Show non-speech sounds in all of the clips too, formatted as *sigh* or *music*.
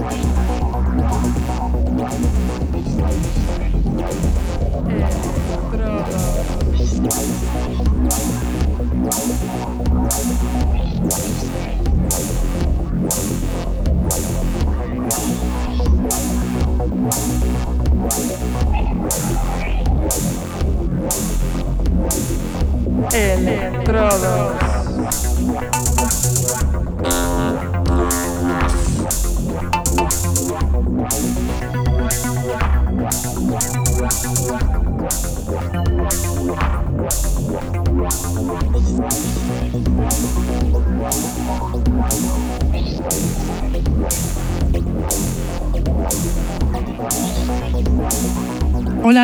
Estrada. Electrodos.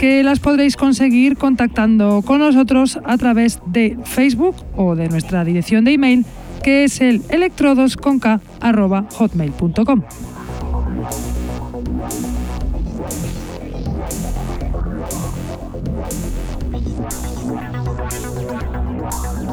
que las podréis conseguir contactando con nosotros a través de Facebook o de nuestra dirección de email que es el electrodosconk.hotmail.com.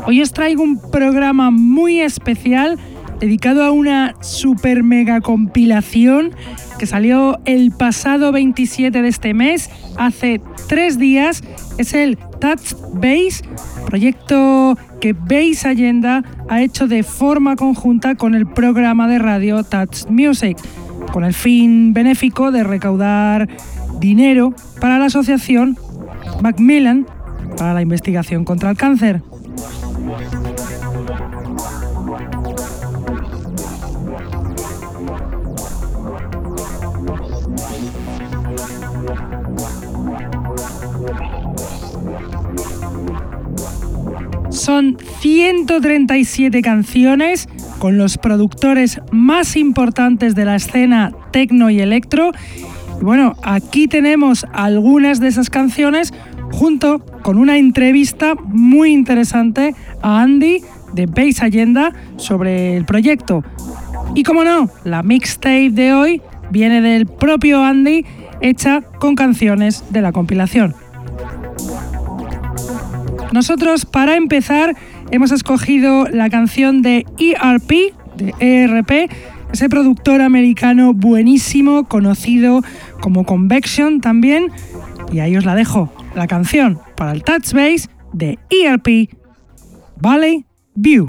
Hoy os traigo un programa muy especial dedicado a una super mega compilación que salió el pasado 27 de este mes, hace tres días. Es el Touch Base, proyecto que Base Allenda ha hecho de forma conjunta con el programa de radio Touch Music, con el fin benéfico de recaudar dinero para la asociación Macmillan para la investigación contra el cáncer. Son 137 canciones con los productores más importantes de la escena tecno y electro. Bueno, aquí tenemos algunas de esas canciones junto con una entrevista muy interesante a Andy de Base Agenda sobre el proyecto. Y como no, la mixtape de hoy viene del propio Andy hecha con canciones de la compilación. Nosotros, para empezar, hemos escogido la canción de ERP, de ERP, ese productor americano buenísimo, conocido como Convection también. Y ahí os la dejo, la canción para el Touch Base de ERP, Valley View.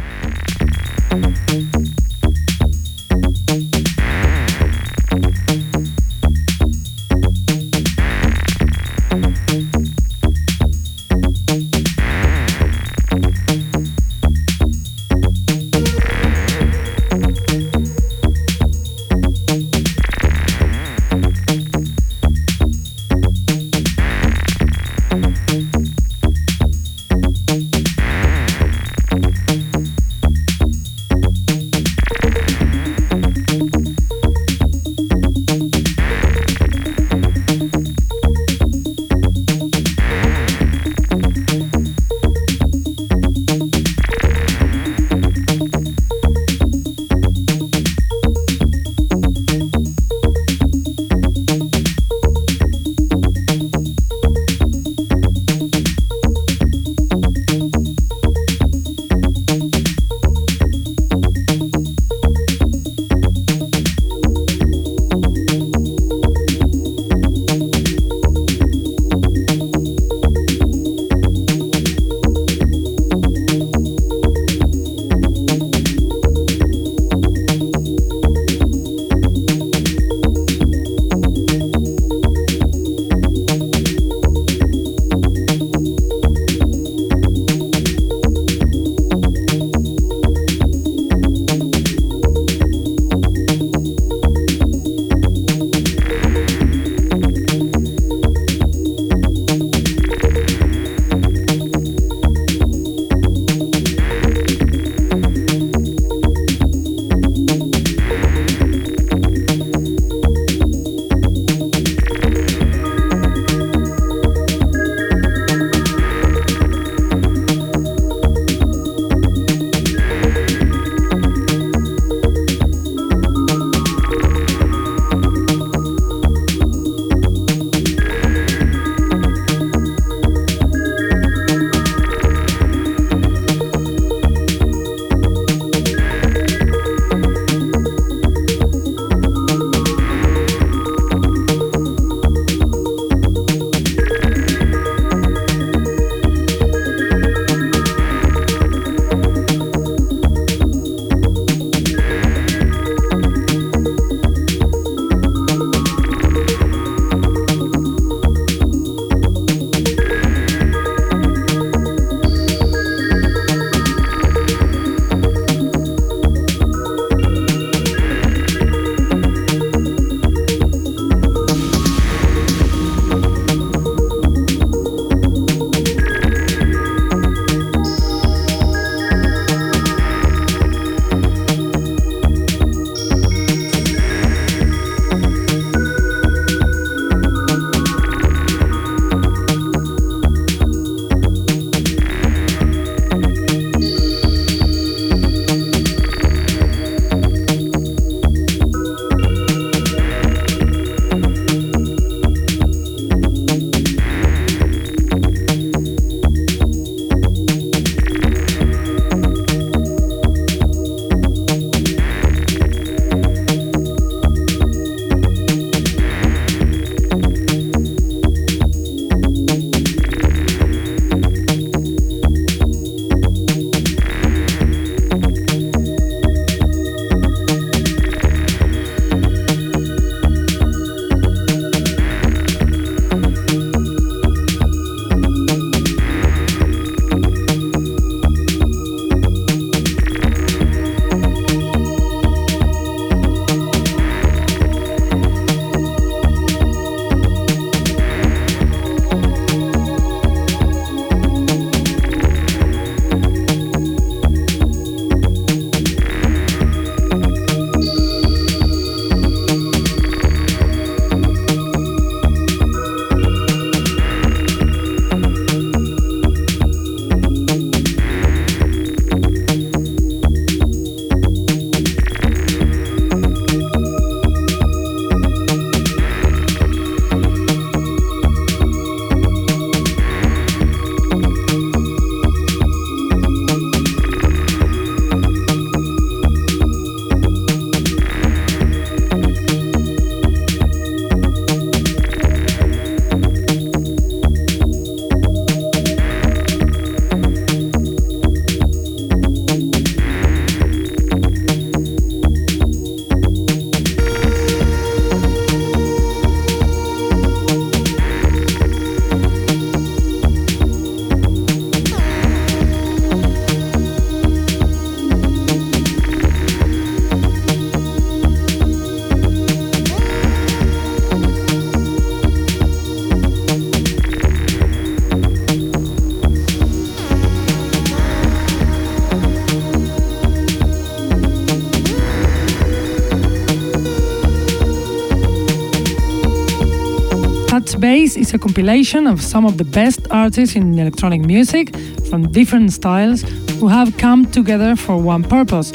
A compilation of some of the best artists in electronic music from different styles who have come together for one purpose,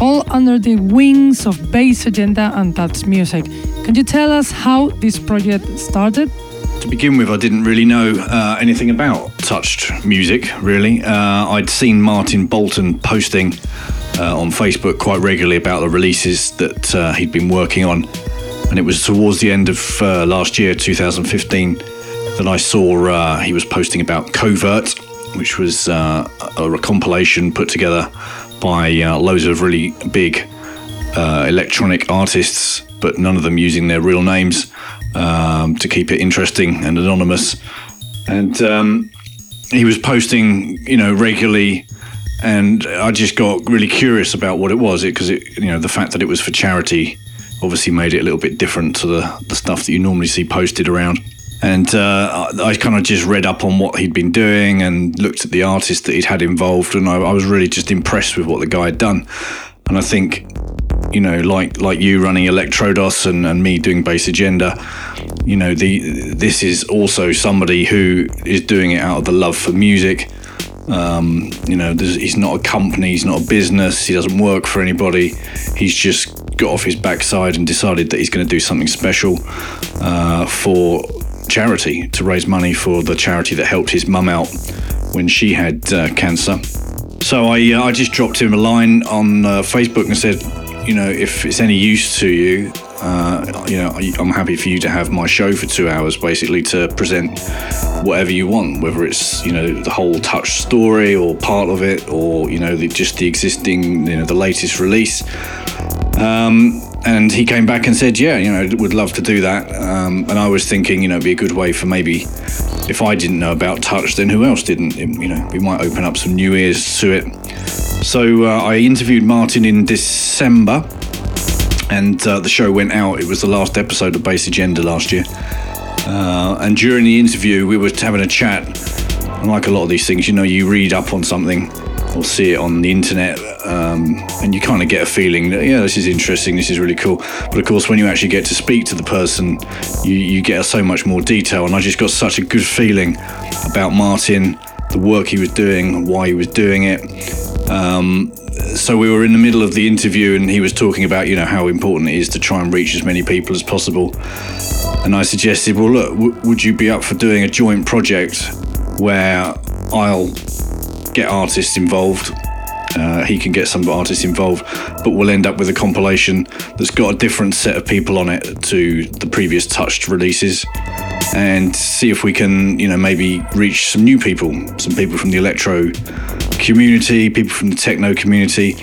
all under the wings of Bass Agenda and Touch Music. Can you tell us how this project started? To begin with, I didn't really know uh, anything about touched music, really. Uh, I'd seen Martin Bolton posting uh, on Facebook quite regularly about the releases that uh, he'd been working on. And it was towards the end of uh, last year, 2015, that I saw uh, he was posting about Covert, which was a, a, compilation put together by loads of really big electronic artists, but none of them using their real names um, to keep it interesting and anonymous. And um, he was posting, you know, regularly, and I just got really curious about what it was. It because it, you know, the fact that it was for charity obviously made it a little bit different to the the stuff that you normally see posted around. And uh, I kind of just read up on what he'd been doing and looked at the artists that he'd had involved, and I, I was really just impressed with what the guy had done. And I think you know, like like you running Electrodos and, and me doing Bass Agenda, you know, the this is also somebody who is doing it out of the love for music. Um, you know, he's not a company, he's not a business, he doesn't work for anybody. He's just got off his backside and decided that he's going to do something special uh, for charity to raise money for the charity that helped his mum out when she had uh, cancer. So I, uh, I just dropped him a line on uh, Facebook and said, you know, if it's any use to you, uh, you know, I'm happy for you to have my show for two hours, basically to present whatever you want, whether it's you know the whole touch story or part of it, or you know the, just the existing, you know, the latest release. Um, and he came back and said, yeah, you know, would love to do that. Um, and I was thinking, you know, it'd be a good way for maybe if I didn't know about touch, then who else didn't? It, you know, we might open up some new ears to it. So uh, I interviewed Martin in December, and uh, the show went out. It was the last episode of Bass Agenda last year. Uh, and during the interview, we were having a chat. And like a lot of these things, you know, you read up on something or see it on the internet, um, and you kind of get a feeling that yeah, this is interesting, this is really cool. But of course, when you actually get to speak to the person, you, you get so much more detail. And I just got such a good feeling about Martin, the work he was doing, why he was doing it. Um, so we were in the middle of the interview, and he was talking about you know how important it is to try and reach as many people as possible. And I suggested, well, look, w- would you be up for doing a joint project where I'll get artists involved? Uh, he can get some artists involved, but we'll end up with a compilation that's got a different set of people on it to the previous touched releases and see if we can, you know, maybe reach some new people, some people from the electro community, people from the techno community,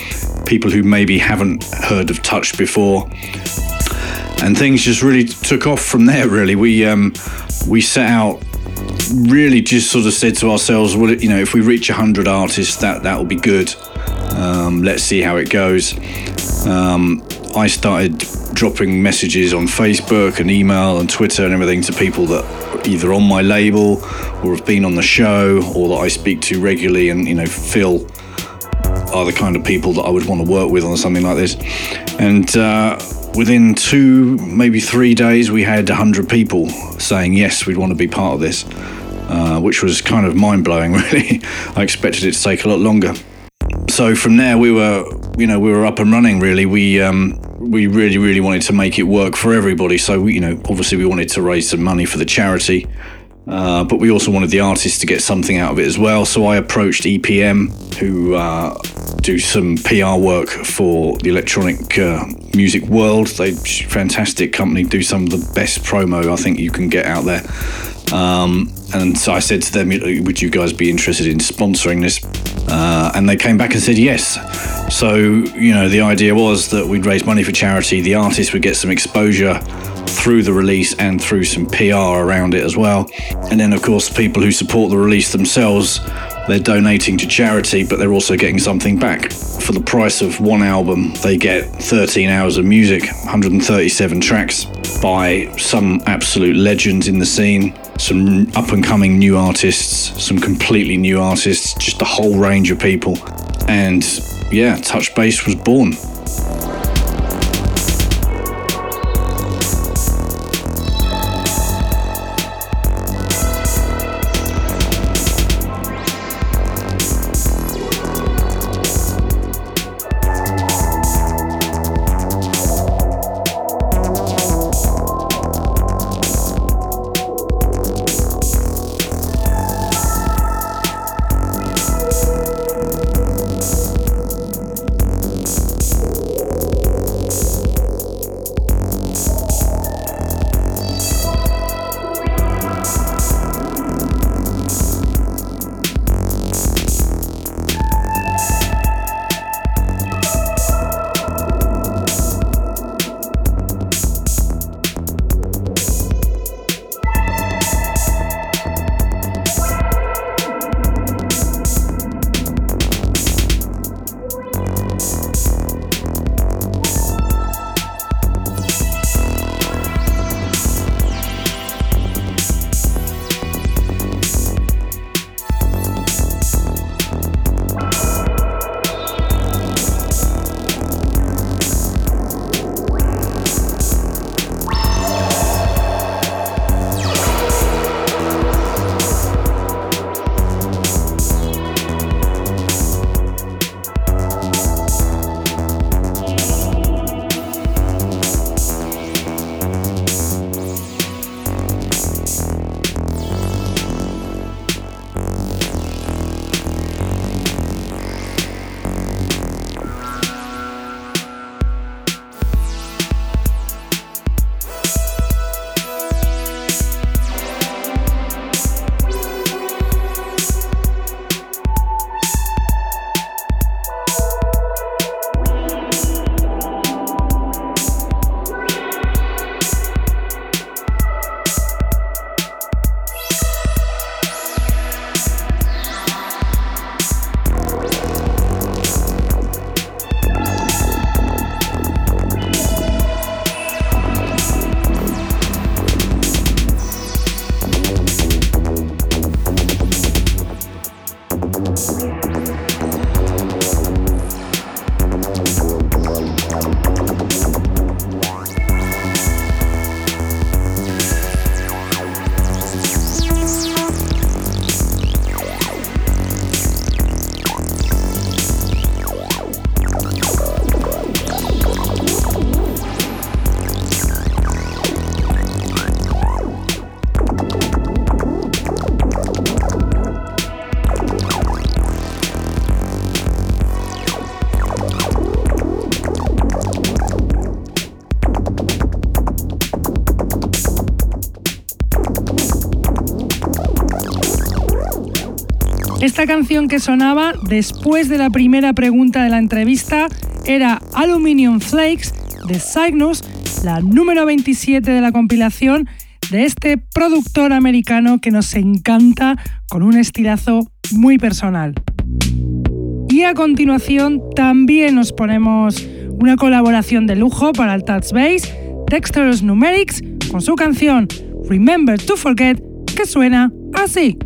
people who maybe haven't heard of Touch before. And things just really took off from there. Really, we um, we set out really just sort of said to ourselves, well, you know, if we reach 100 artists, that that will be good. Um, let's see how it goes. Um, I started dropping messages on Facebook and email and Twitter and everything to people that either on my label or have been on the show or that I speak to regularly and you know feel are the kind of people that I would want to work with on something like this. And uh, within two, maybe three days, we had 100 people saying yes, we'd want to be part of this, uh, which was kind of mind blowing, *laughs* really. I expected it to take a lot longer. So from there, we were, you know, we were up and running. Really, we um, we really, really wanted to make it work for everybody. So, we, you know, obviously we wanted to raise some money for the charity, uh, but we also wanted the artists to get something out of it as well. So I approached EPM, who uh, do some PR work for the electronic uh, music world. They fantastic company, do some of the best promo I think you can get out there. Um, and so I said to them, "Would you guys be interested in sponsoring this?" Uh, and they came back and said yes. So, you know, the idea was that we'd raise money for charity, the artists would get some exposure through the release and through some PR around it as well. And then, of course, people who support the release themselves, they're donating to charity, but they're also getting something back. For the price of one album, they get 13 hours of music, 137 tracks by some absolute legends in the scene, some up and coming new artists, some completely new artists, just a whole range of people. And yeah, Touch Bass was born. Esta canción que sonaba después de la primera pregunta de la entrevista era Aluminium Flakes de Cygnus, la número 27 de la compilación de este productor americano que nos encanta con un estilazo muy personal. Y a continuación también nos ponemos una colaboración de lujo para el Touch Bass, Dexterous Numerics, con su canción Remember to Forget, que suena así.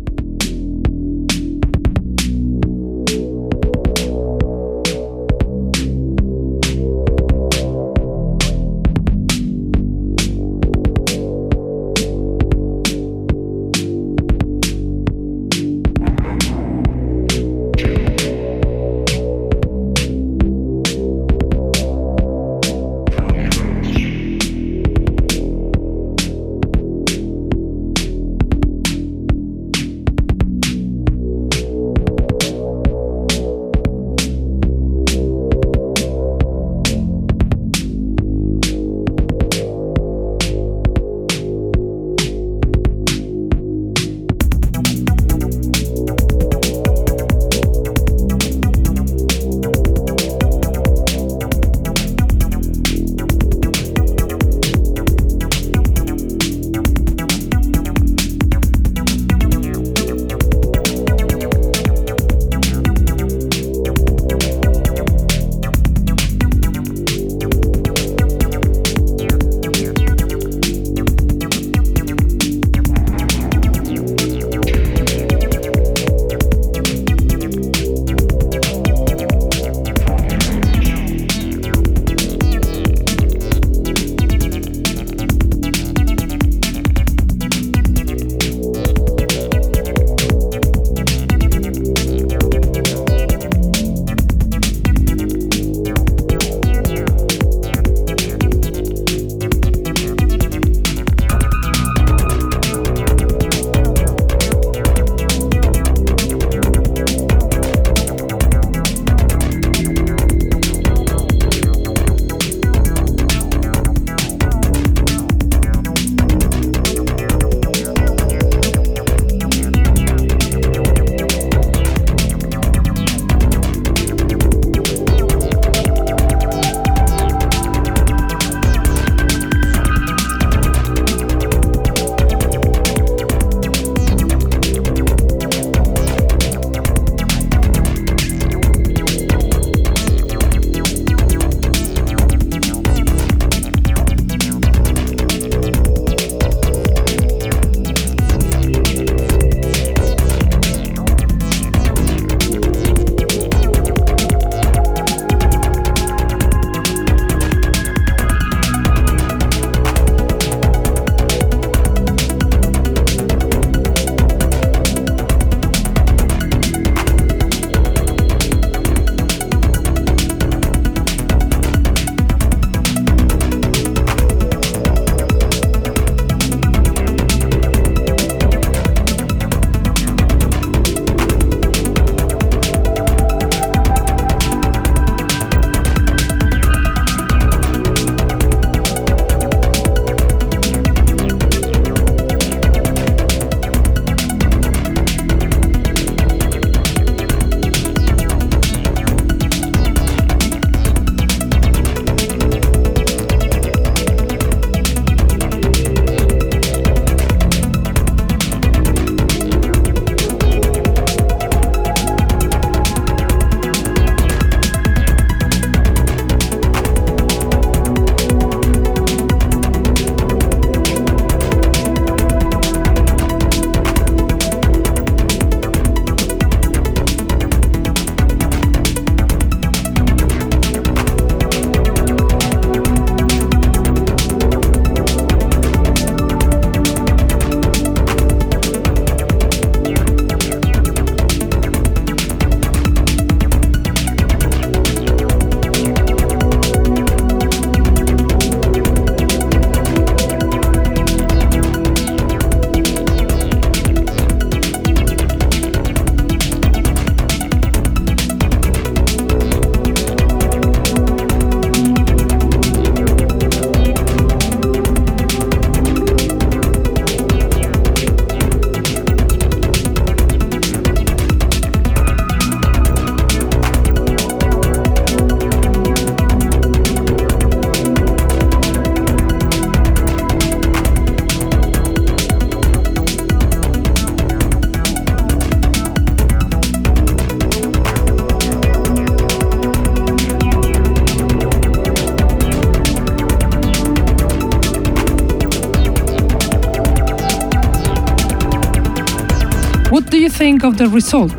Think of the result?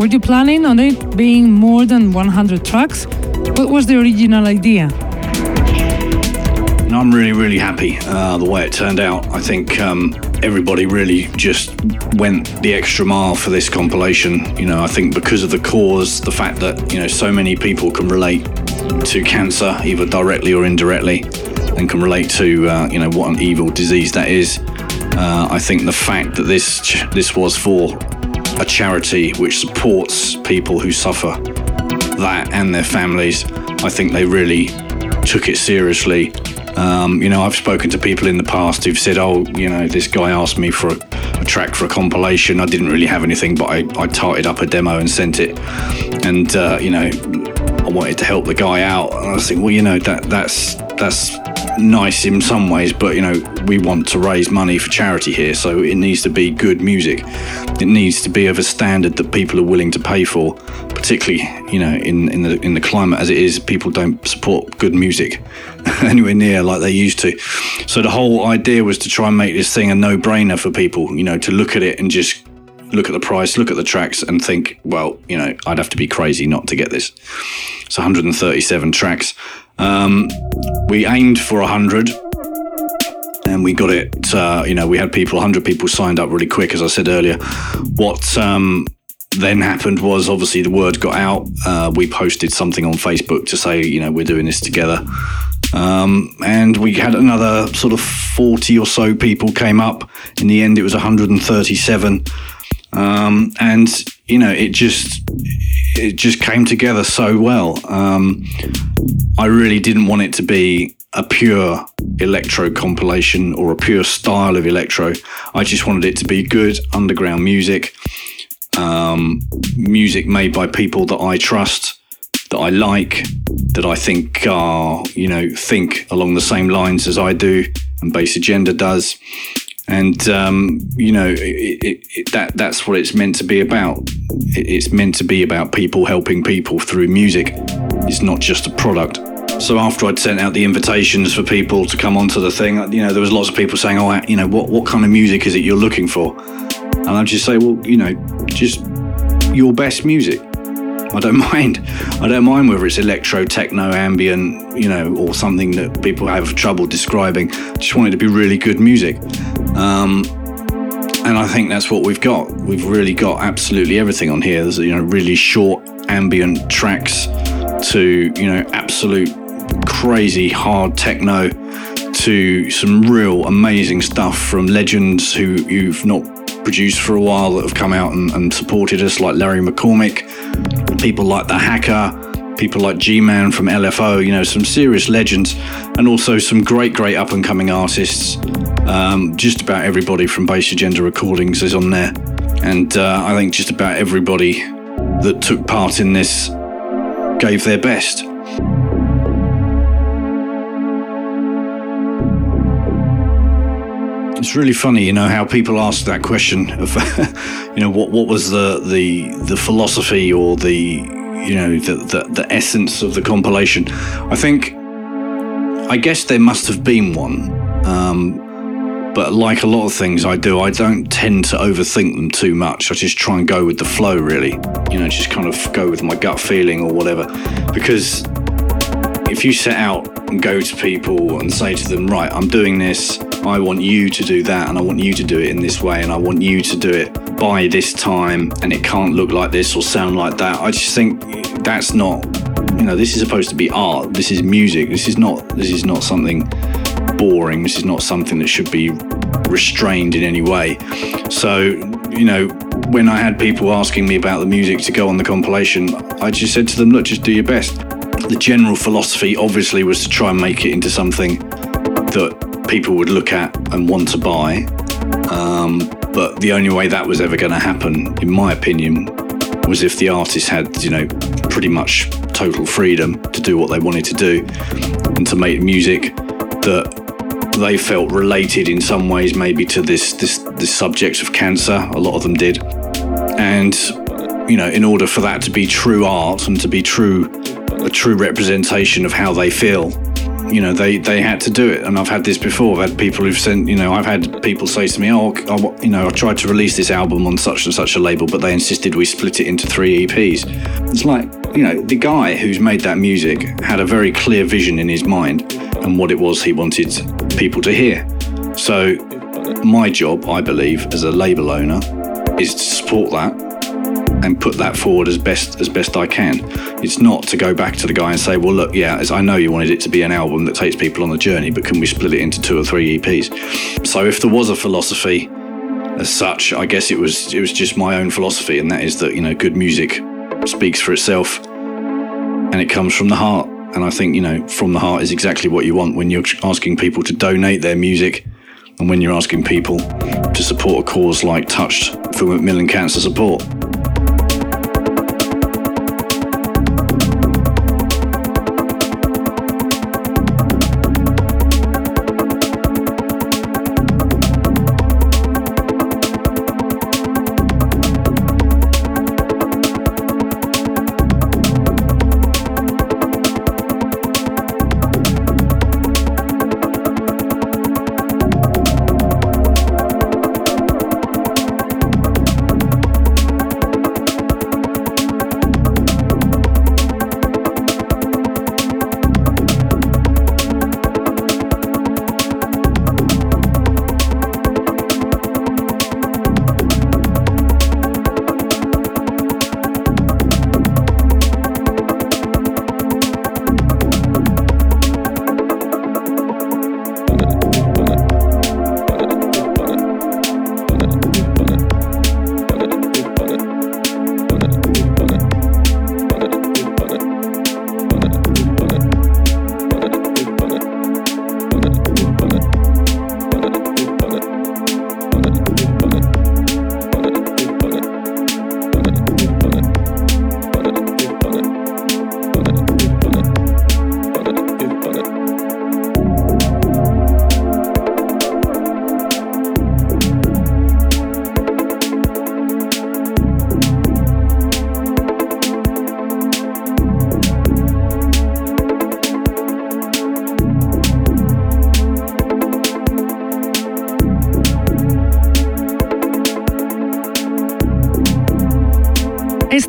Were you planning on it being more than 100 tracks? What was the original idea? I'm really, really happy uh, the way it turned out. I think um, everybody really just went the extra mile for this compilation. You know, I think because of the cause, the fact that, you know, so many people can relate to cancer, either directly or indirectly, and can relate to, uh, you know, what an evil disease that is. Uh, I think the fact that this this was for a charity which supports people who suffer that and their families, I think they really took it seriously um, you know, I've spoken to people in the past who've said, "Oh, you know, this guy asked me for a, a track for a compilation. I didn't really have anything, but I, I tarted up a demo and sent it." And uh, you know, I wanted to help the guy out. And I was thinking, well, you know, that that's that's nice in some ways, but you know, we want to raise money for charity here, so it needs to be good music. It needs to be of a standard that people are willing to pay for, particularly, you know, in, in the in the climate as it is, people don't support good music *laughs* anywhere near like they used to. So the whole idea was to try and make this thing a no-brainer for people, you know, to look at it and just look at the price, look at the tracks, and think, well, you know, I'd have to be crazy not to get this. It's 137 tracks. Um, we aimed for 100 and we got it. Uh, you know, we had people, 100 people signed up really quick, as I said earlier. What um, then happened was obviously the word got out. Uh, we posted something on Facebook to say, you know, we're doing this together. Um, and we had another sort of 40 or so people came up. In the end, it was 137. Um, and you know, it just it just came together so well. Um, I really didn't want it to be a pure electro compilation or a pure style of electro. I just wanted it to be good underground music, um, music made by people that I trust, that I like, that I think are, you know, think along the same lines as I do and Bass Agenda does and um, you know it, it, it, that that's what it's meant to be about. it's meant to be about people helping people through music. It's not just a product. So after I'd sent out the invitations for people to come onto the thing, you know, there was lots of people saying, "Oh, you know, what what kind of music is it you're looking for?" And I'd just say, "Well, you know, just your best music." I don't *laughs* mind. I don't mind whether it's electro, techno, ambient, you know, or something that people have trouble describing. I just want it to be really good music. Um, and I think that's what we've got. We've really got absolutely everything on here. There's you know really short ambient tracks to you know absolute crazy hard techno to some real amazing stuff from legends who you've not produced for a while that have come out and, and supported us, like Larry McCormick, people like The Hacker, people like G Man from LFO, you know, some serious legends, and also some great, great up and coming artists. Um, just about everybody from Bass Agenda Recordings is on there. And uh, I think just about everybody that took part in this gave their best. It's really funny, you know, how people ask that question of, *laughs* you know, what what was the the the philosophy or the you know the, the the essence of the compilation. I think, I guess there must have been one, um, but like a lot of things I do, I don't tend to overthink them too much. I just try and go with the flow, really. You know, just kind of go with my gut feeling or whatever, because if you set out and go to people and say to them, right, I'm doing this, I want you to do that, and I want you to do it in this way, and I want you to do it by this time, and it can't look like this or sound like that. I just think that's not, you know, this is supposed to be art. This is music. This is not. This is not something boring. This is not something that should be restrained in any way. So, you know, when I had people asking me about the music to go on the compilation, I just said to them, look, just do your best. The general philosophy obviously was to try and make it into something that people would look at and want to buy. Um, but the only way that was ever going to happen, in my opinion, was if the artist had, you know, pretty much total freedom to do what they wanted to do and to make music that they felt related in some ways, maybe to this this this subject of cancer. A lot of them did, and you know, in order for that to be true art and to be true a true representation of how they feel, you know they they had to do it. And i've had this before i've had people who've sent you know i've had people say to me oh I, you know i tried to release this album on such and such a label but they insisted we split it into three eps it's like you know the guy who's made that music had a very clear vision in his mind and what it was he wanted people to hear. So my job i believe as a label owner is to support that and put that forward as best as best I can. It's not to go back to the guy and say, well, look, yeah, I know you wanted it to be an album that takes people on the journey, but can we split it into two or three EPs? So if there was a philosophy as such, I guess it was it was just my own philosophy, and that is that you know good music speaks for itself, and it comes from the heart. And I think you know from the heart is exactly what you want when you're asking people to donate their music, and when you're asking people to support a cause like Touched for Macmillan Cancer Support.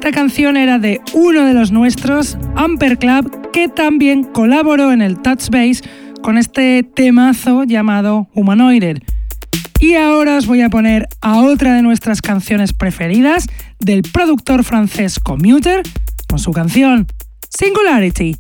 Era de uno de los nuestros, Amper Club, que también colaboró en el Touch Base con este temazo llamado Humanoider. Y ahora os voy a poner a otra de nuestras canciones preferidas del productor francés Commuter con su canción Singularity.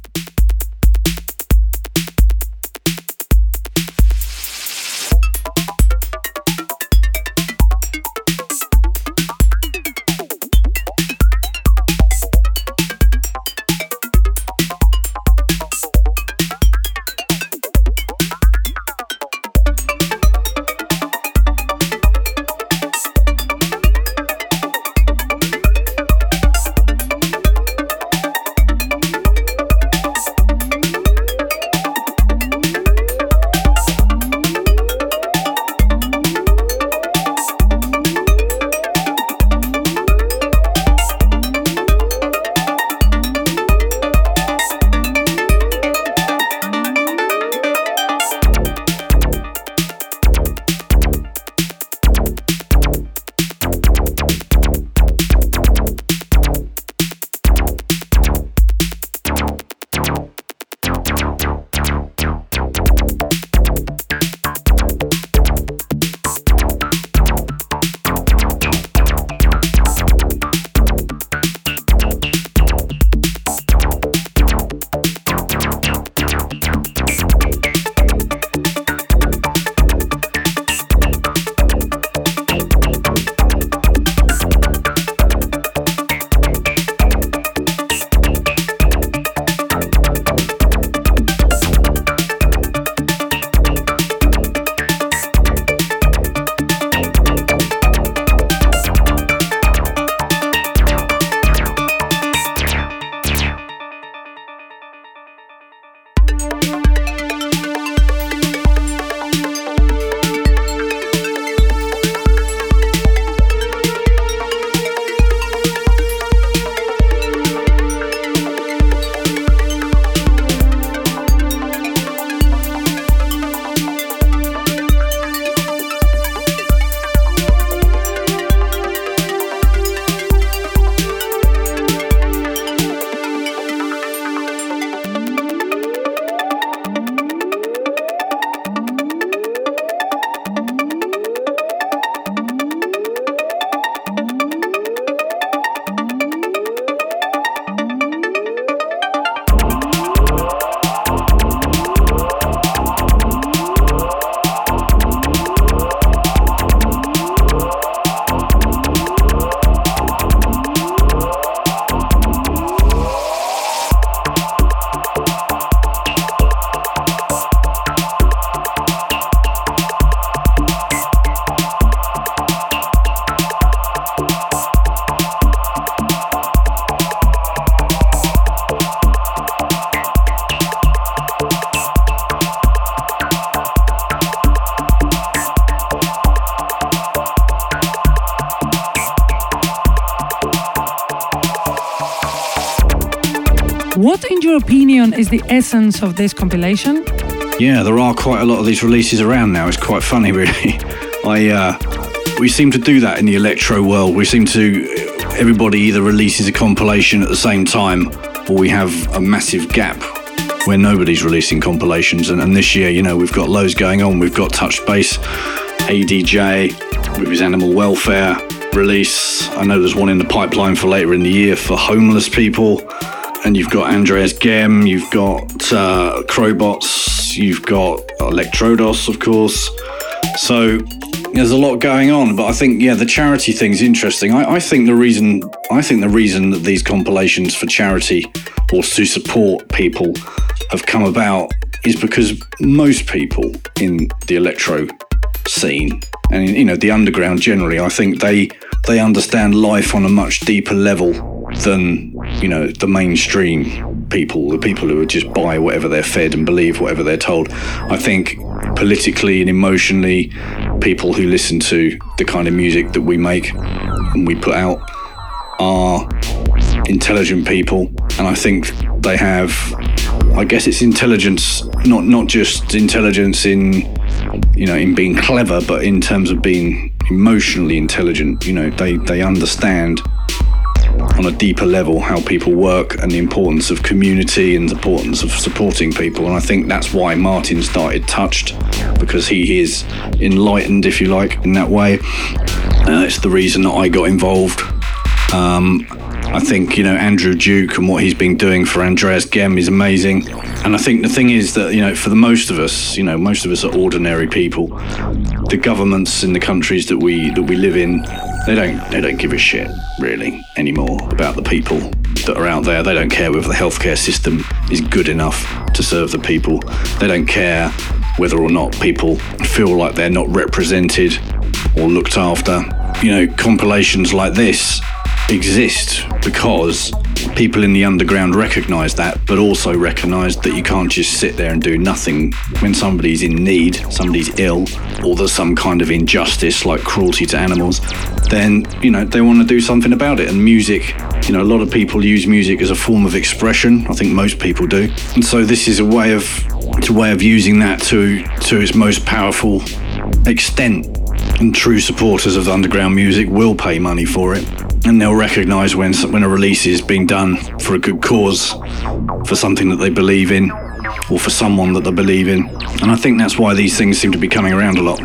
Is the essence of this compilation? Yeah, there are quite a lot of these releases around now. It's quite funny, *laughs* really. I uh, we seem to do that in the electro world. We seem to everybody either releases a compilation at the same time, or we have a massive gap where nobody's releasing compilations. And, and this year, you know, we've got loads going on. We've got Touch Bass, ADJ, with his Animal Welfare release. I know there's one in the pipeline for later in the year for homeless people. And you've got Andreas Gehm, you've got uh, Crowbots, you've got Electrodos, of course. So there's a lot going on, but I think yeah, the charity thing's interesting. I, I think the reason I think the reason that these compilations for charity or to support people have come about is because most people in the electro scene and you know the underground generally, I think they they understand life on a much deeper level than you know the mainstream people, the people who just buy whatever they're fed and believe whatever they're told. I think politically and emotionally, people who listen to the kind of music that we make and we put out are intelligent people, and I think they have. I guess it's intelligence, not not just intelligence in you know in being clever, but in terms of being emotionally intelligent. You know, they they understand on a deeper level how people work and the importance of community and the importance of supporting people. And I think that's why Martin started Touched because he is enlightened, if you like, in that way. Uh, it's the reason that I got involved. Um, I think, you know, Andrew Duke and what he's been doing for Andreas Gehm is amazing. And I think the thing is that, you know, for the most of us, you know, most of us are ordinary people. The governments in the countries that we that we live in, they don't they don't give a shit really anymore about the people that are out there. They don't care whether the healthcare system is good enough to serve the people. They don't care whether or not people feel like they're not represented or looked after. You know, compilations like this exist because people in the underground recognize that, but also recognize that you can't just sit there and do nothing when somebody's in need, somebody's ill, or there's some kind of injustice like cruelty to animals. Then, you know, they want to do something about it. And music, you know, a lot of people use music as a form of expression. I think most people do. And so this is a way of it's a way of using that to to its most powerful extent. And true supporters of underground music will pay money for it and they'll recognise when when a release is being done for a good cause, for something that they believe in, or for someone that they believe in. And I think that's why these things seem to be coming around a lot.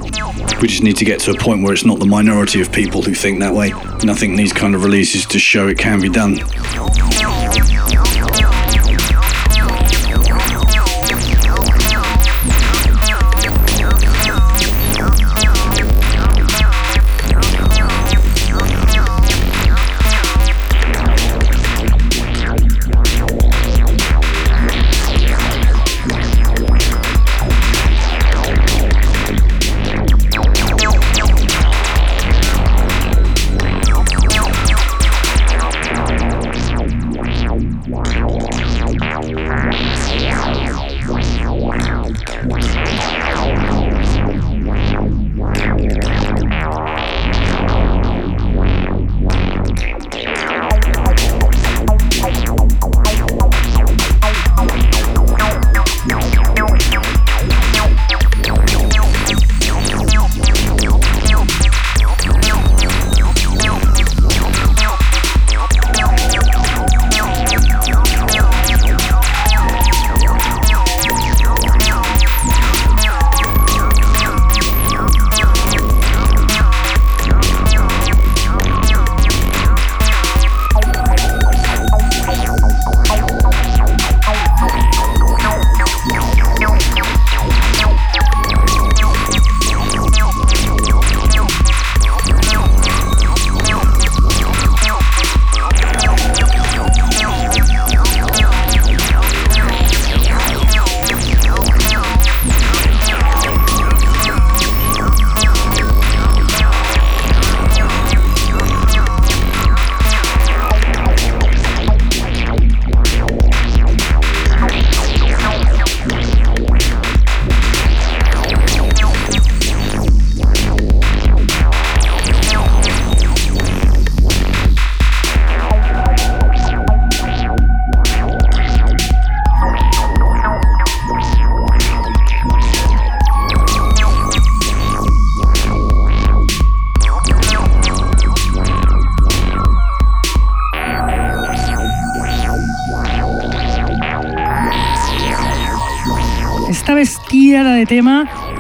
We just need to get to a point where it's not the minority of people who think that way. And I think these kind of releases just show it can be done.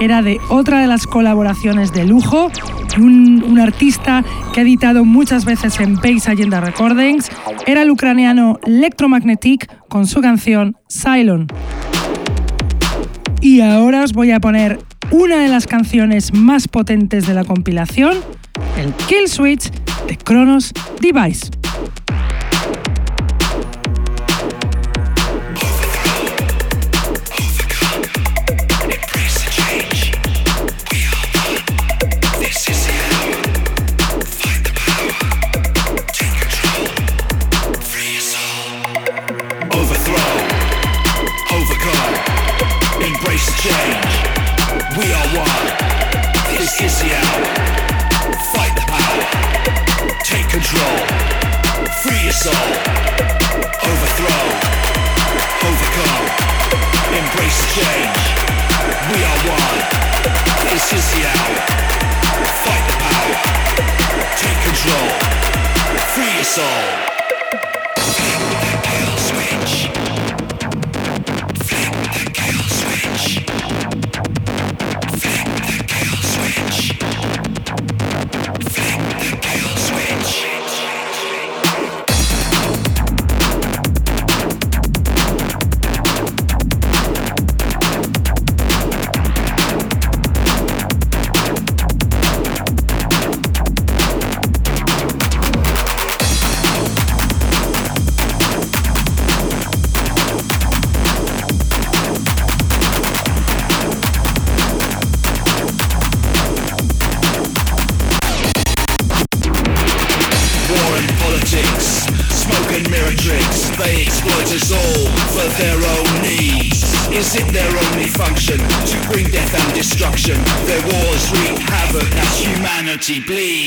Era de otra de las colaboraciones de lujo, un, un artista que ha editado muchas veces en Base Agenda Recordings, era el ucraniano Electromagnetic con su canción Cylon. Y ahora os voy a poner una de las canciones más potentes de la compilación, el Kill Switch de Kronos Device. Ourselves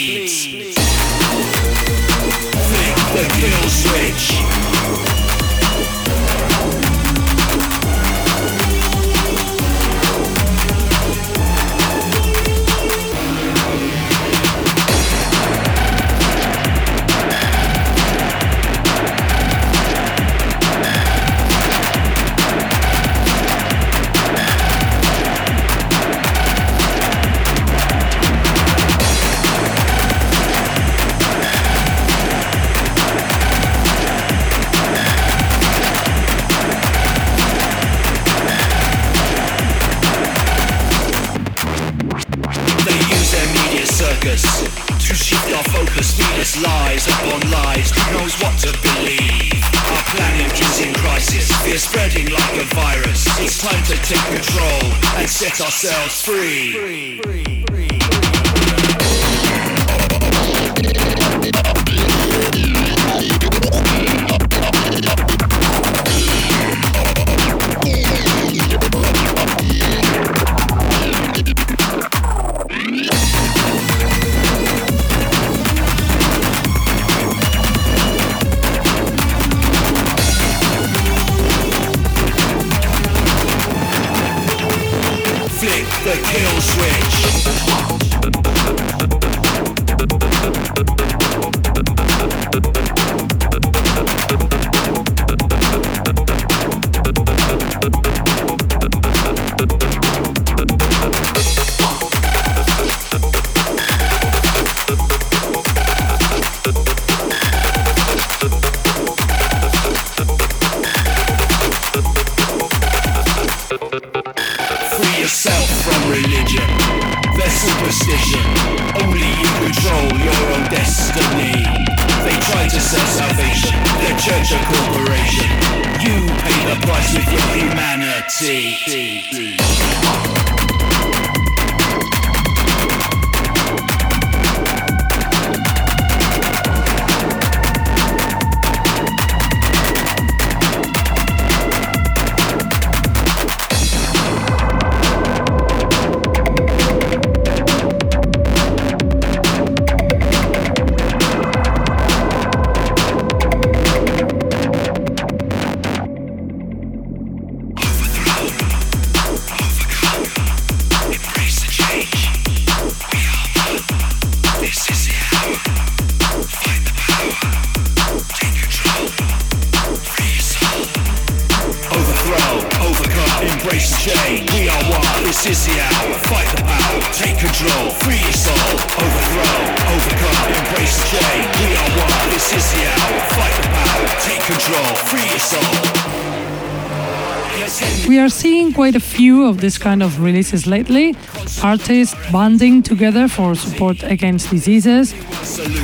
few of this kind of releases lately. Artists banding together for support against diseases.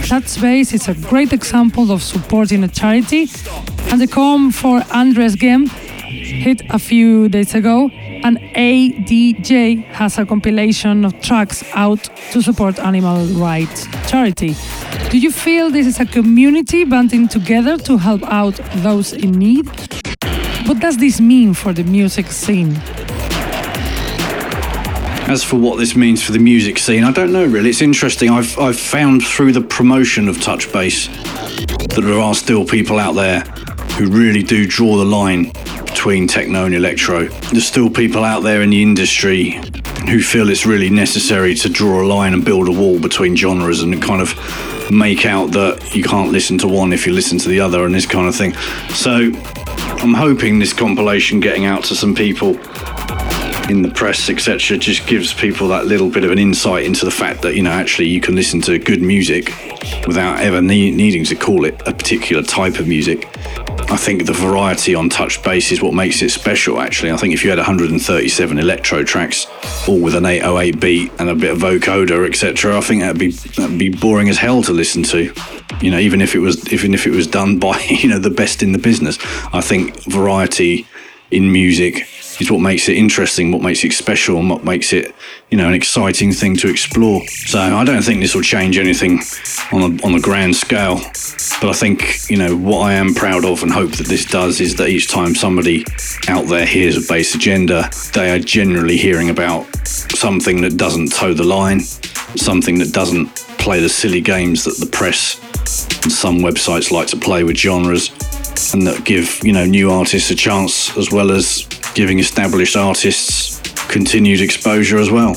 That space is a great example of supporting a charity. And the com for Andreas Gehm hit a few days ago. And ADJ has a compilation of tracks out to support animal rights charity. Do you feel this is a community banding together to help out those in need? What does this mean for the music scene? As for what this means for the music scene, I don't know really. It's interesting. I've, I've found through the promotion of Touch Touchbase that there are still people out there who really do draw the line between techno and electro. There's still people out there in the industry who feel it's really necessary to draw a line and build a wall between genres and kind of make out that you can't listen to one if you listen to the other and this kind of thing. So I'm hoping this compilation getting out to some people in the press, etc., just gives people that little bit of an insight into the fact that you know actually you can listen to good music without ever ne- needing to call it a particular type of music. I think the variety on Touch Bass is what makes it special. Actually, I think if you had 137 electro tracks, all with an 808 beat and a bit of vocoder, etc., I think that'd be that'd be boring as hell to listen to you know, even if it was even if it was done *laughs* by you know the best in the business. I think variety in music is what makes it interesting, what makes it special, and what makes it you know an exciting thing to explore. So I don't think this will change anything on a, on a grand scale, but I think you know what I am proud of and hope that this does is that each time somebody out there hears a bass agenda, they are generally hearing about something that doesn't toe the line, something that doesn't play the silly games that the press and some websites like to play with genres and that give you know new artists a chance as well as giving established artists continued exposure as well.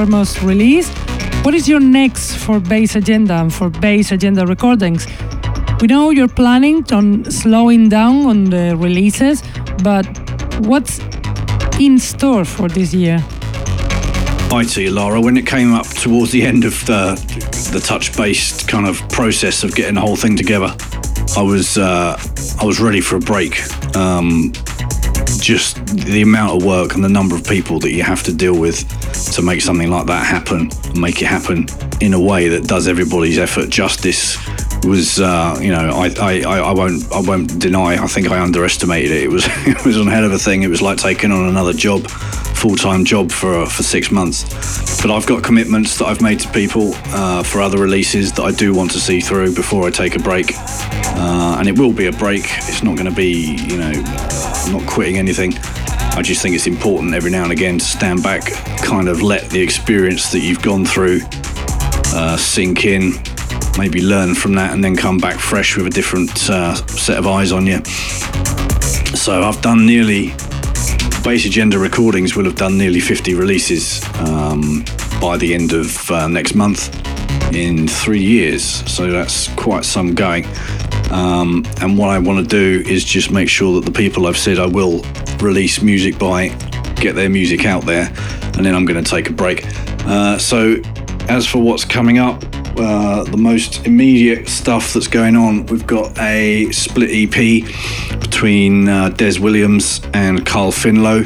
Enormous release, what is your next for Bass Agenda and for Bass Agenda recordings? We know you're planning on slowing down on the releases, but what's in store for this year? I you, Laura. When it came up towards the end of the, the Touch Bass kind of process of getting the whole thing together, I was uh, I was ready for a break. Um, just the amount of work and the number of people that you have to deal with to make something like that happen, make it happen in a way that does everybody's effort justice was uh, you know I, I, I won't I won't deny I think I underestimated it. It was *laughs* it was a hell of a thing. It was like taking on another job, full time job for for six months. But I've got commitments that I've made to people uh, for other releases that I do want to see through before I take a break. Uh, and it will be a break. It's not going to be you know I'm not quitting anything. I just think it's important every now and again to stand back, kind of let the experience that you've gone through uh, sink in, maybe learn from that and then come back fresh with a different uh, set of eyes on you. So I've done nearly, Bass Agenda Recordings will have done nearly 50 releases um, by the end of uh, next month in three years. So that's quite some going. Um, and what I want to do is just make sure that the people I've said I will release music by get their music out there, and then I'm going to take a break. Uh, so, as for what's coming up, uh, the most immediate stuff that's going on, we've got a split EP between uh, Des Williams and Carl Finlow.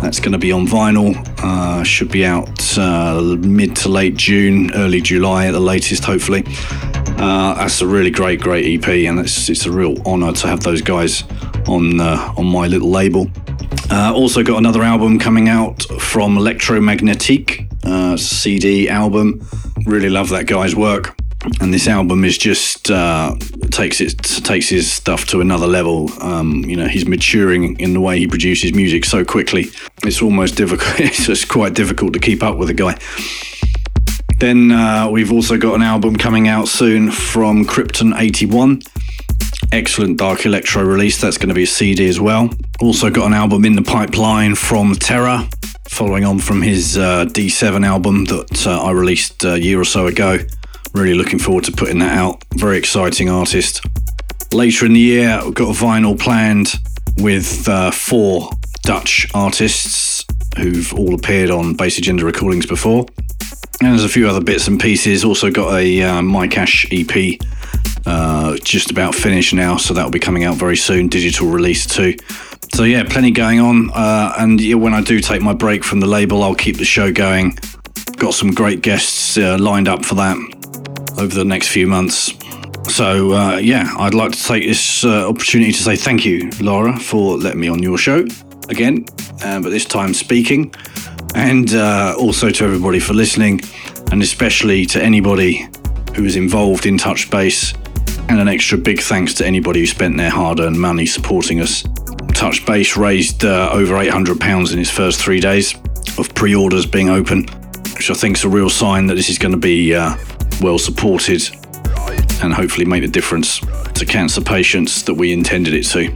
That's going to be on vinyl. Uh, should be out uh, mid to late June, early July at the latest, hopefully. Uh, that's a really great, great EP, and it's, it's a real honour to have those guys on on my little label. Also got another album coming out from Electromagnetique, CD album really love that guy's work and this album is just uh, takes it takes his stuff to another level. Um, you know, he's maturing in the way he produces music so quickly. It's almost difficult. *laughs* It's quite difficult to keep up with the guy. Then uh, we've also got an album coming out soon from Krypton 81. Excellent dark electro release. That's going to be a CD as well. Also got an album in the pipeline from Terra following on from his uh, D7 album that uh, I released a year or so ago. Really looking forward to putting that out. Very exciting artist. Later in the year, we've got a vinyl planned with uh, four Dutch artists who've all appeared on Bass Agenda recordings before. And there's a few other bits and pieces. Also got a uh, My Cash EP uh, just about finished now, so that'll be coming out very soon. Digital release too. So yeah, plenty going on. Uh, and yeah, when I do take my break from the label, I'll keep the show going. Got some great guests uh, lined up for that over the next few months. So uh, yeah, I'd like to take this uh, opportunity to say thank you, Laura, for letting me on your show again, uh, but this time speaking, and also to everybody for listening, and especially to anybody who was involved in Touch Bass, and an extra big thanks to anybody who spent their hard-earned money supporting us. Touch Bass raised uh, over £800 in its first three days of pre orders being open, which I think is a real sign that this is going to be uh, well supported and hopefully make a difference to cancer patients that we intended it to.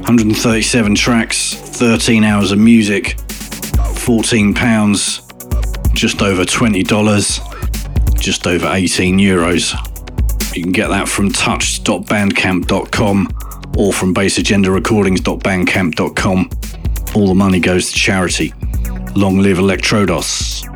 137 tracks, 13 hours of music, 14 pounds, just over $20, just over 18 euros. You can get that from touch.bandcamp.com or from bassagendarecordings.bandcamp.com. All the money goes to charity. Long live Electrodos.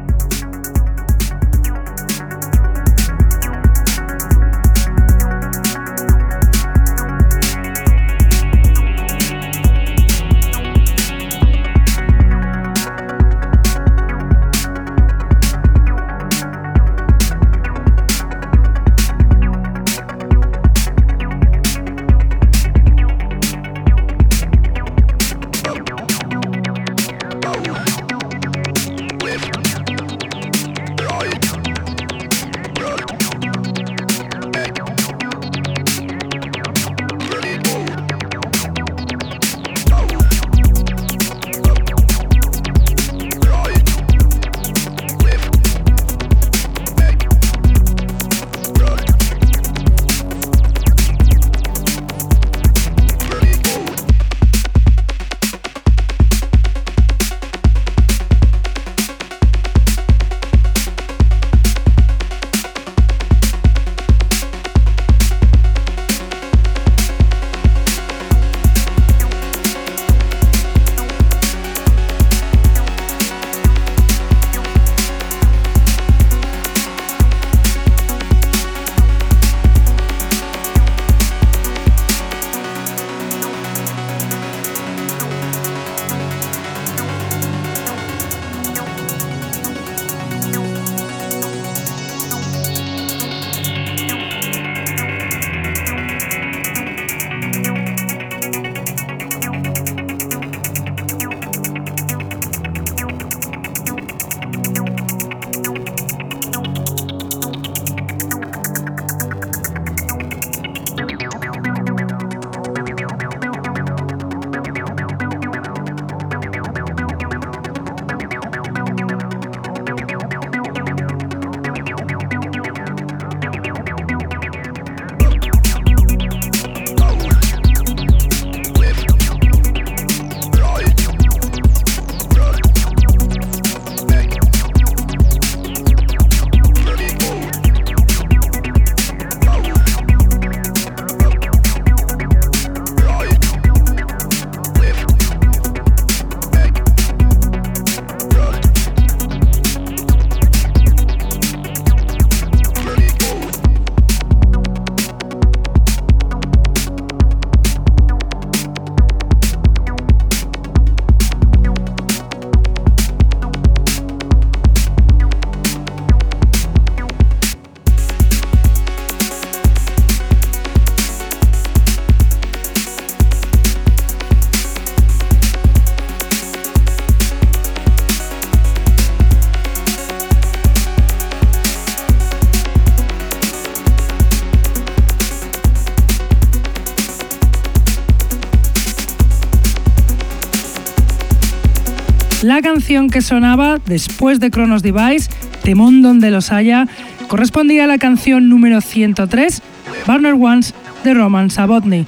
La canción que sonaba después de Chronos Device, Temón donde los haya, correspondía a la canción número 103, Burner Ones de Roman Sabotny.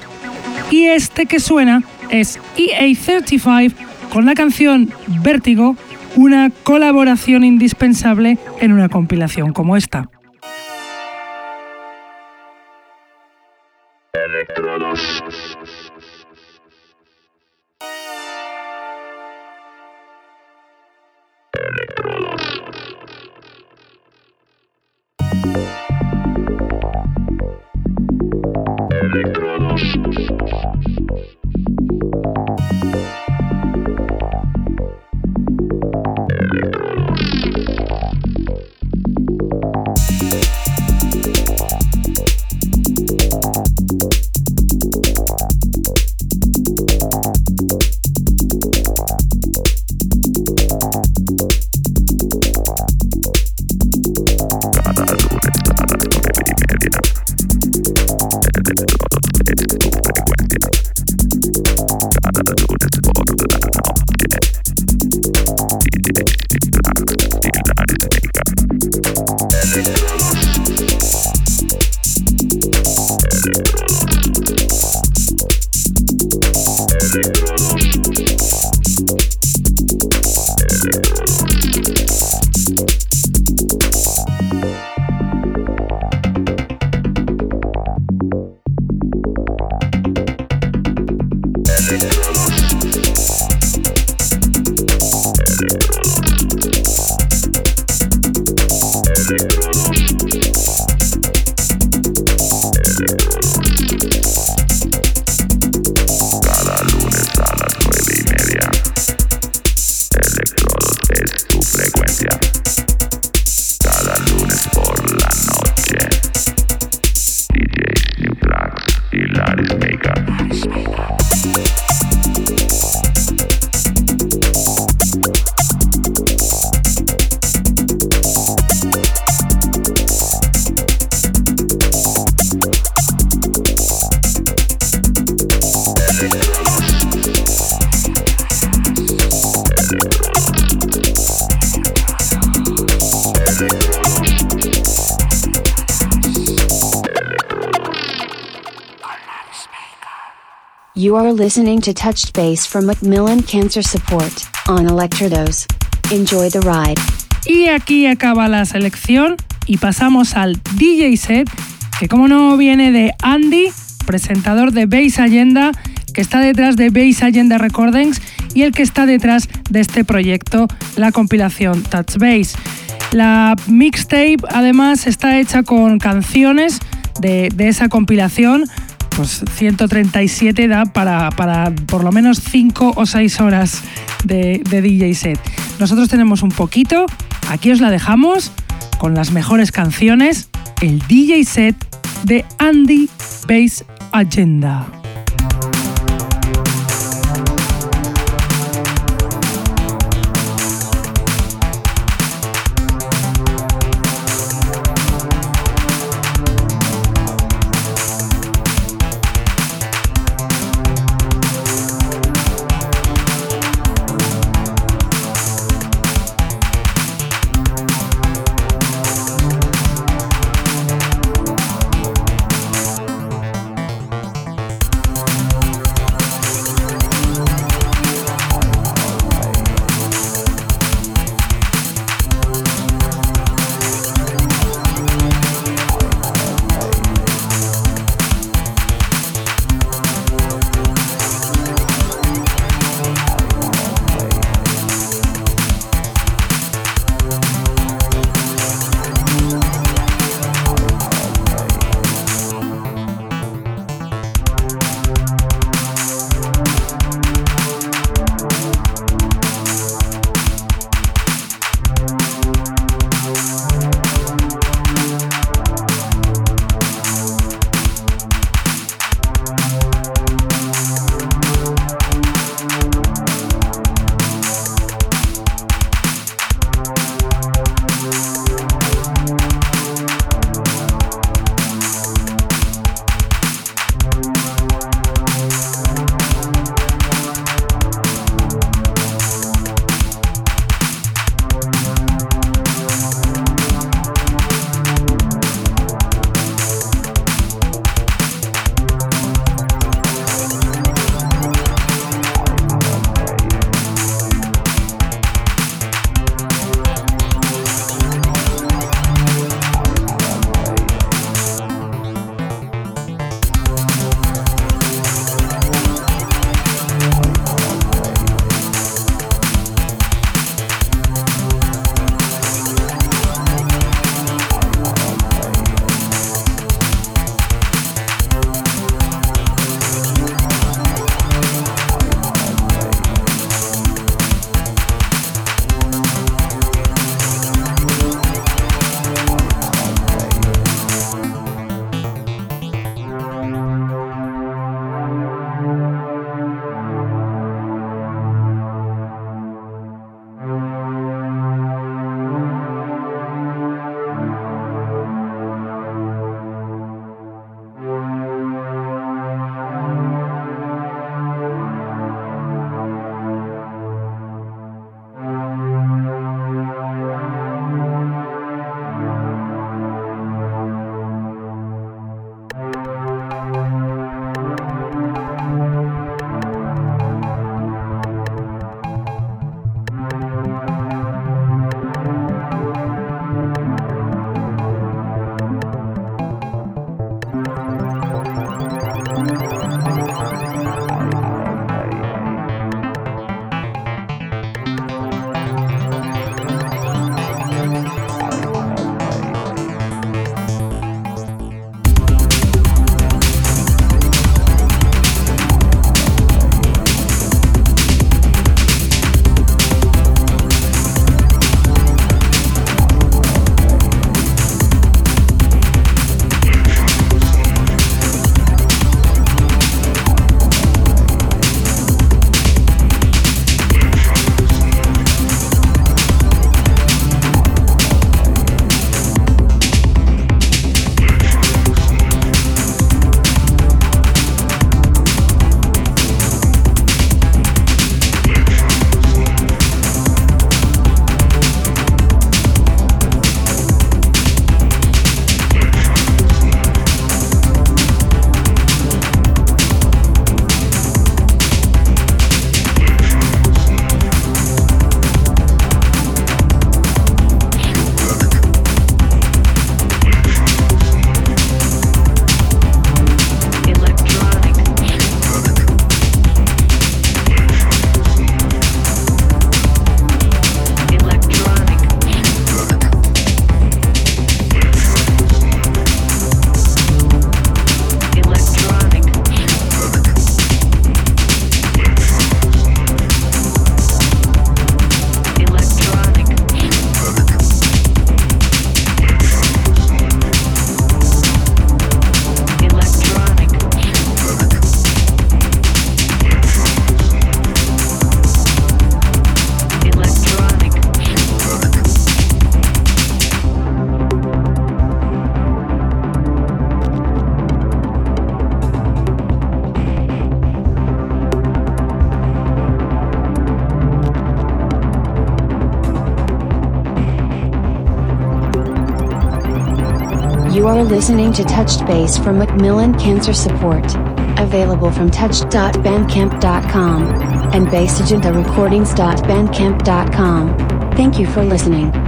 Y este que suena es EA35 con la canción Vértigo, una colaboración indispensable en una compilación como esta. You are listening to Touched Bass from Macmillan Cancer Support on. Enjoy the ride. Y aquí acaba la selección y pasamos al DJ set, que como no viene de Andy, presentador de Bass Agenda, que está detrás de Bass Agenda Recordings y el que está detrás de este proyecto, la compilación Touch Bass. La mixtape además está hecha con canciones de, de esa compilación pues 137 da para, por lo menos 5 o 6 horas de, de DJ set. Nosotros tenemos un poquito, aquí os la dejamos con las mejores canciones, el DJ set de Andy Bass Agenda. Listening to Touched Bass from Macmillan Cancer Support. Available from touch.bandcamp.com and bassagendarecordings.bandcamp.com. Thank you for listening.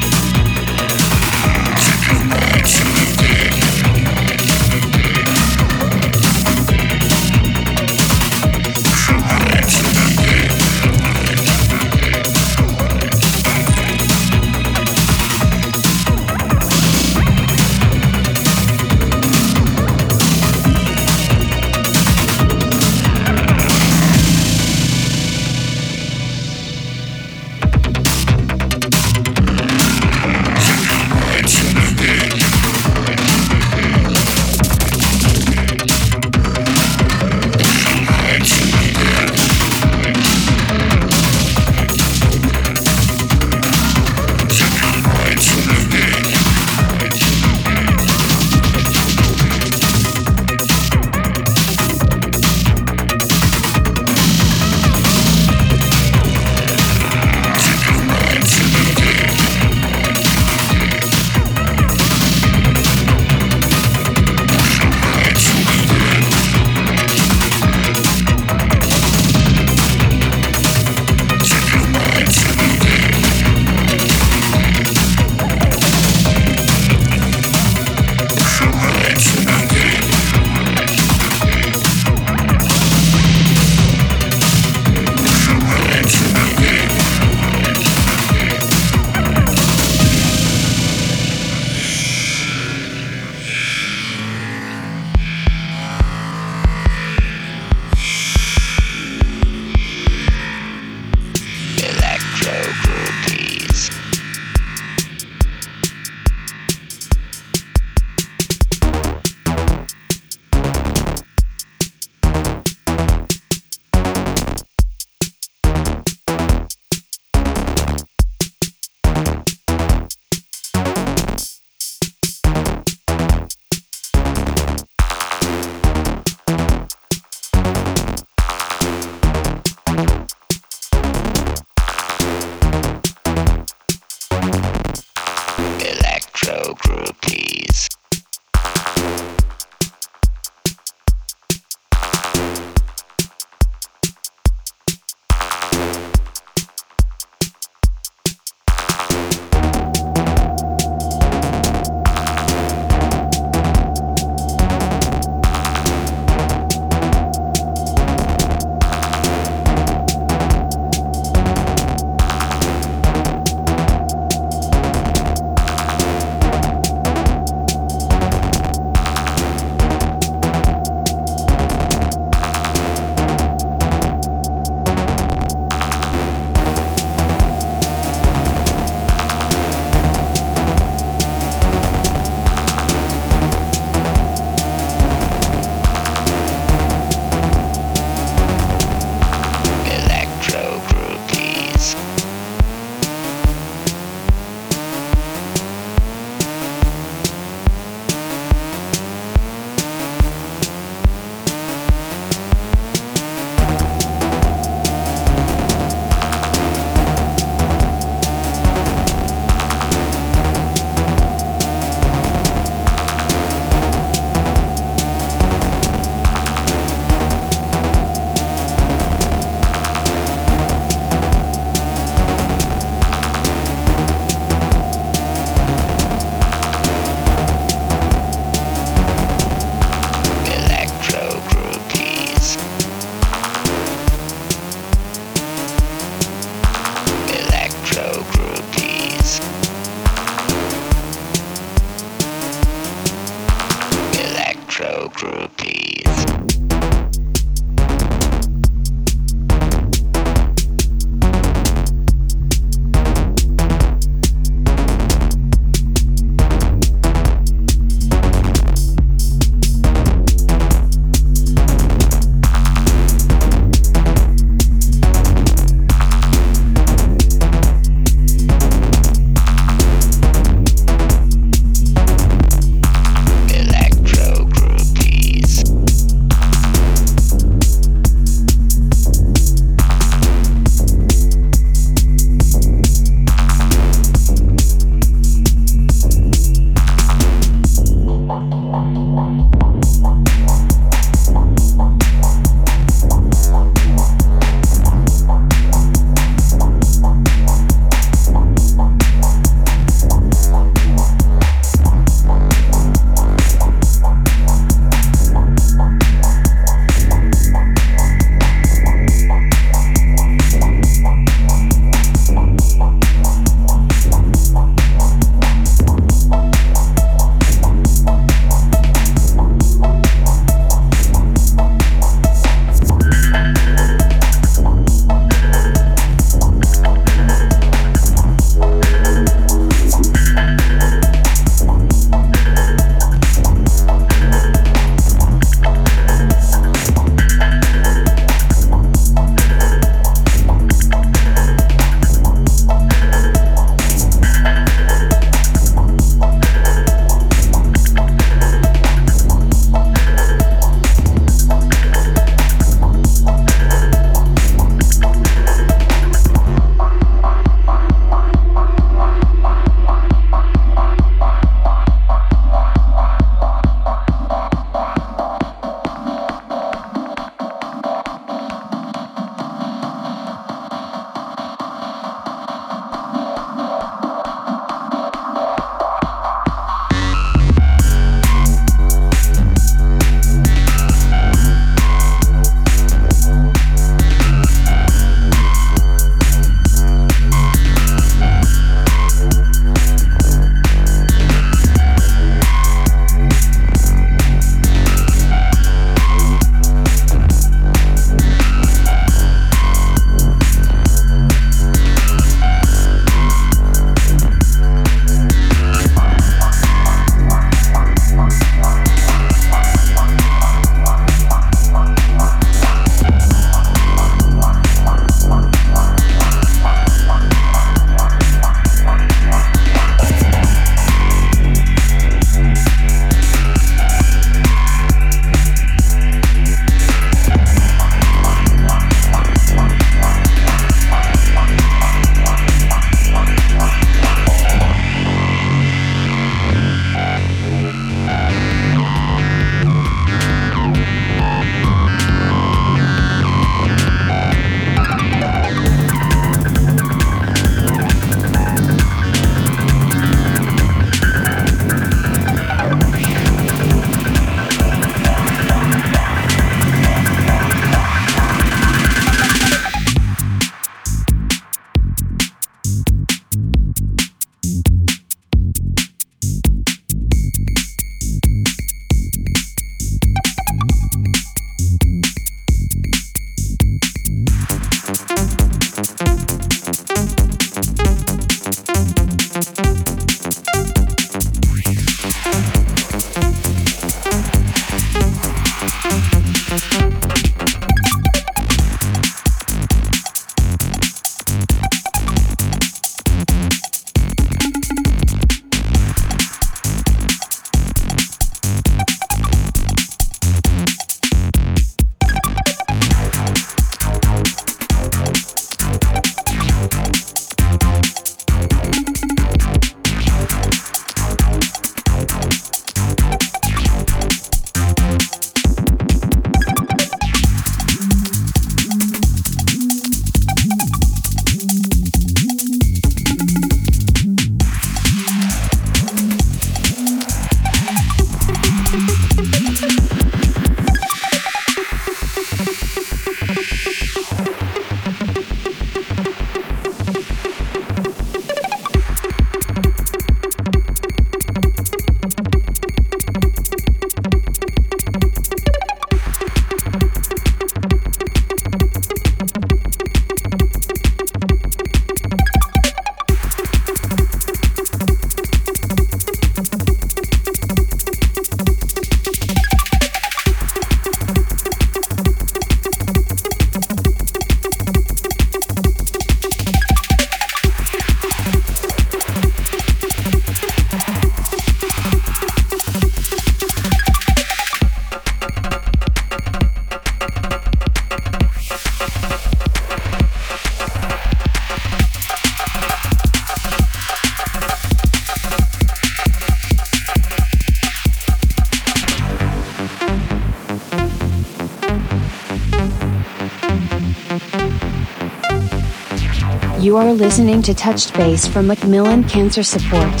You are listening to Touched Bass from Macmillan Cancer Support.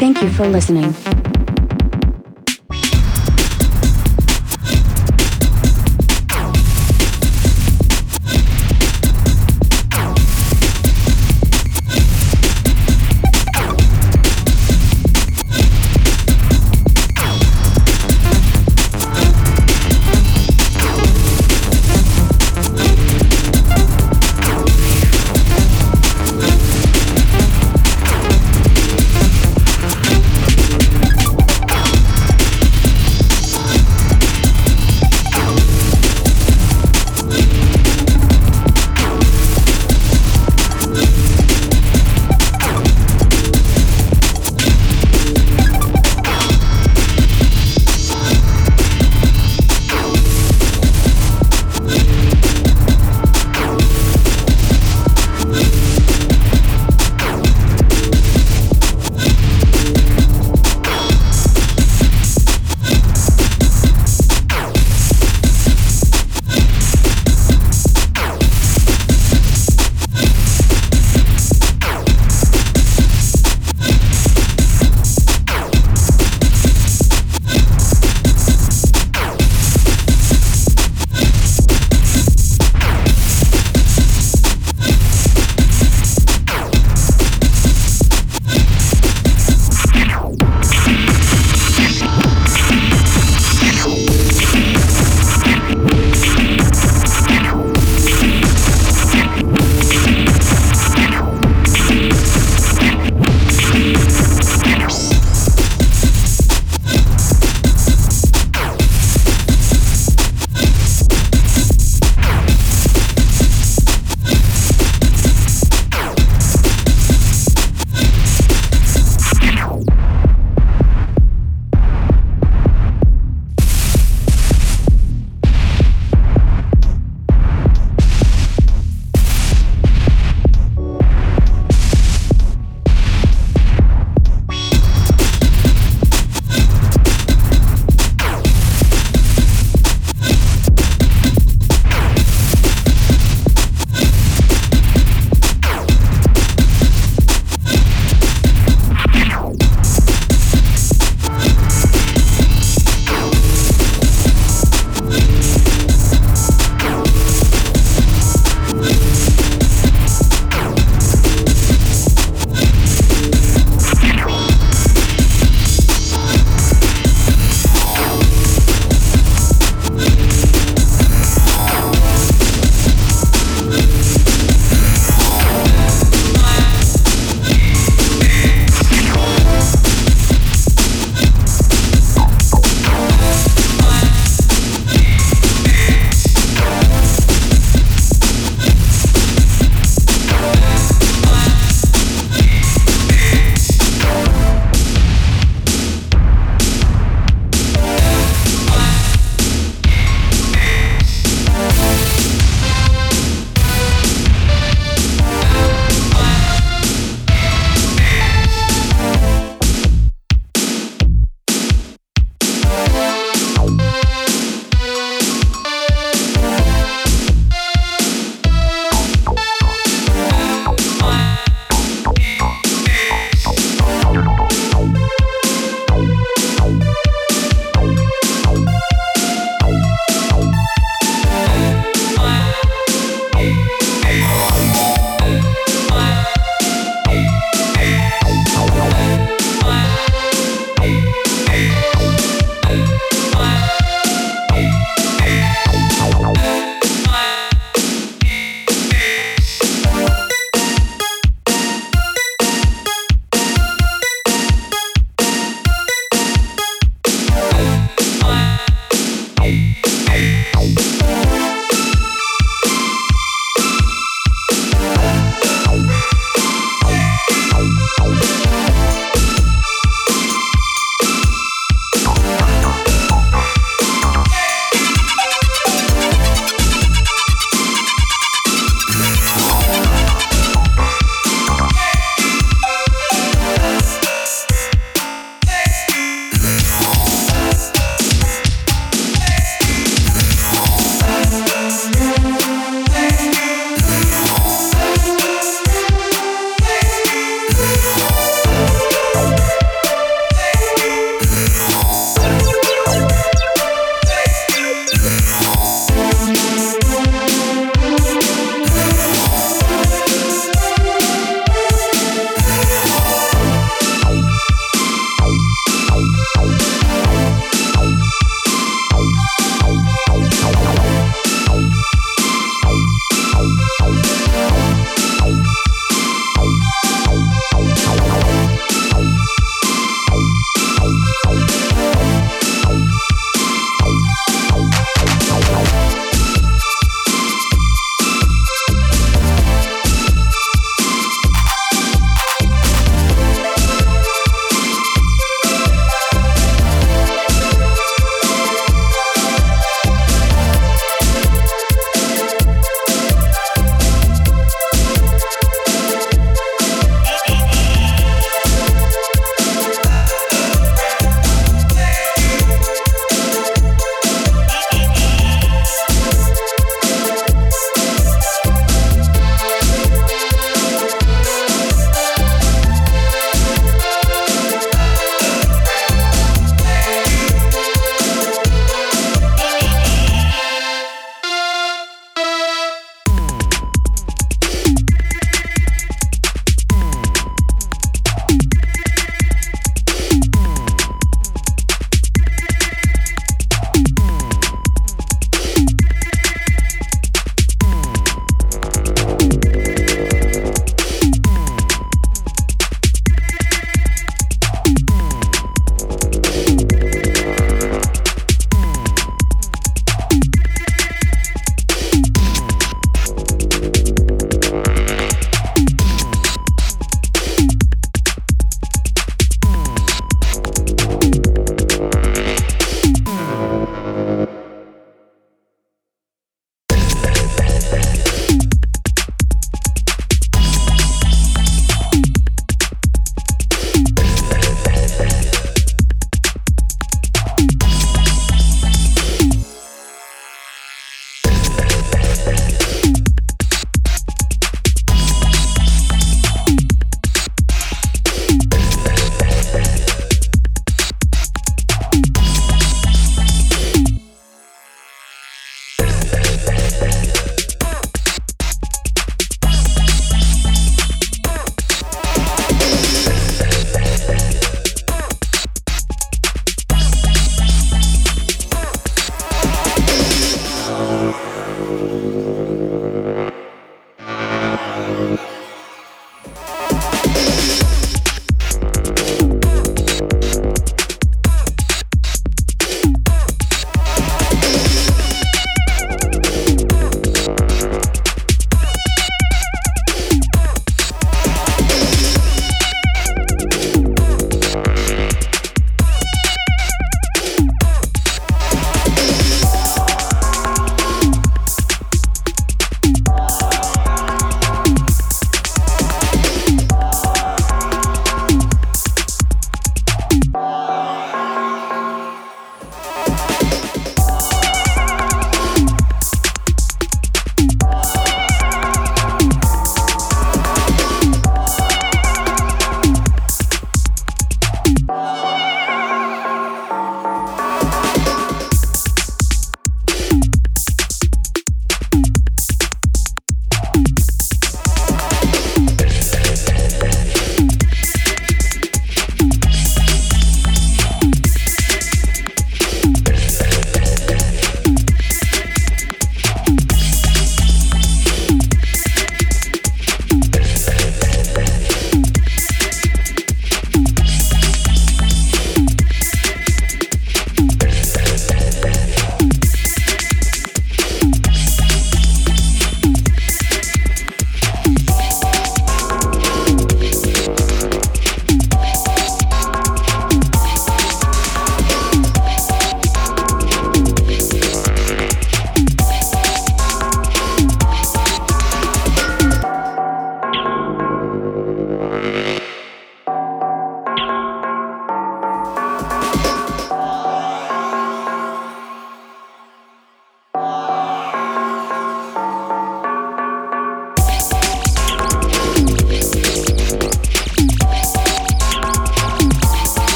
Thank you for listening.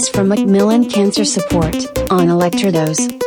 Touched from Macmillan Cancer Support on Electrodos.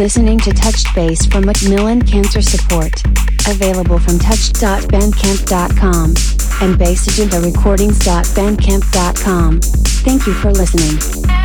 Listening to Touched Bass from Macmillan Cancer Support. Available from touched.bandcamp.com and bassagendarecordings.bandcamp.com. Thank you for listening.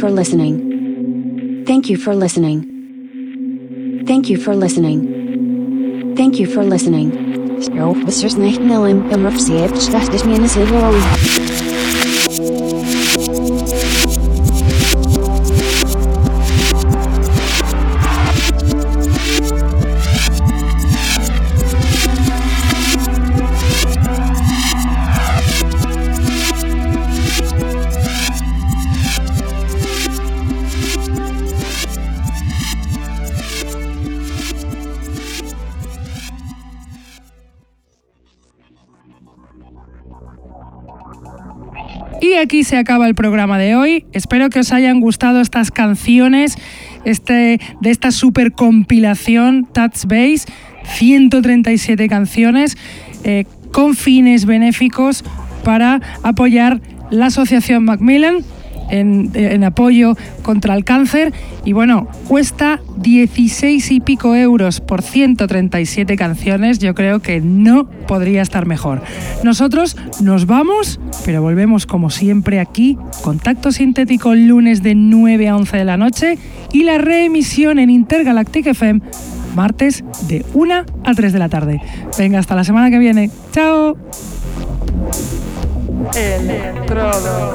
for listening. Thank you for listening. Thank you for listening. Thank you for listening. Is aquí se acaba el programa de hoy. Espero que os hayan gustado estas canciones este, de esta super compilación Touch Base. 137 canciones eh, con fines benéficos para apoyar la Asociación Macmillan en, apoyo contra el cáncer. Y bueno, cuesta 16 y pico euros por 137 canciones. Yo creo que no podría estar mejor. Nosotros nos vamos, pero volvemos como siempre aquí. Contacto sintético lunes de 9 a 11 de la noche y la reemisión en Intergalactic FM martes de 1 a 3 de la tarde. Venga, hasta la semana que viene. ¡Chao! Electrodos.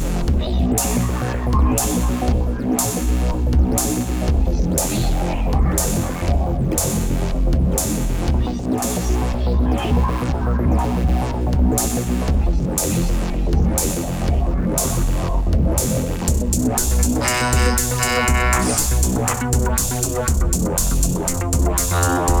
Wow.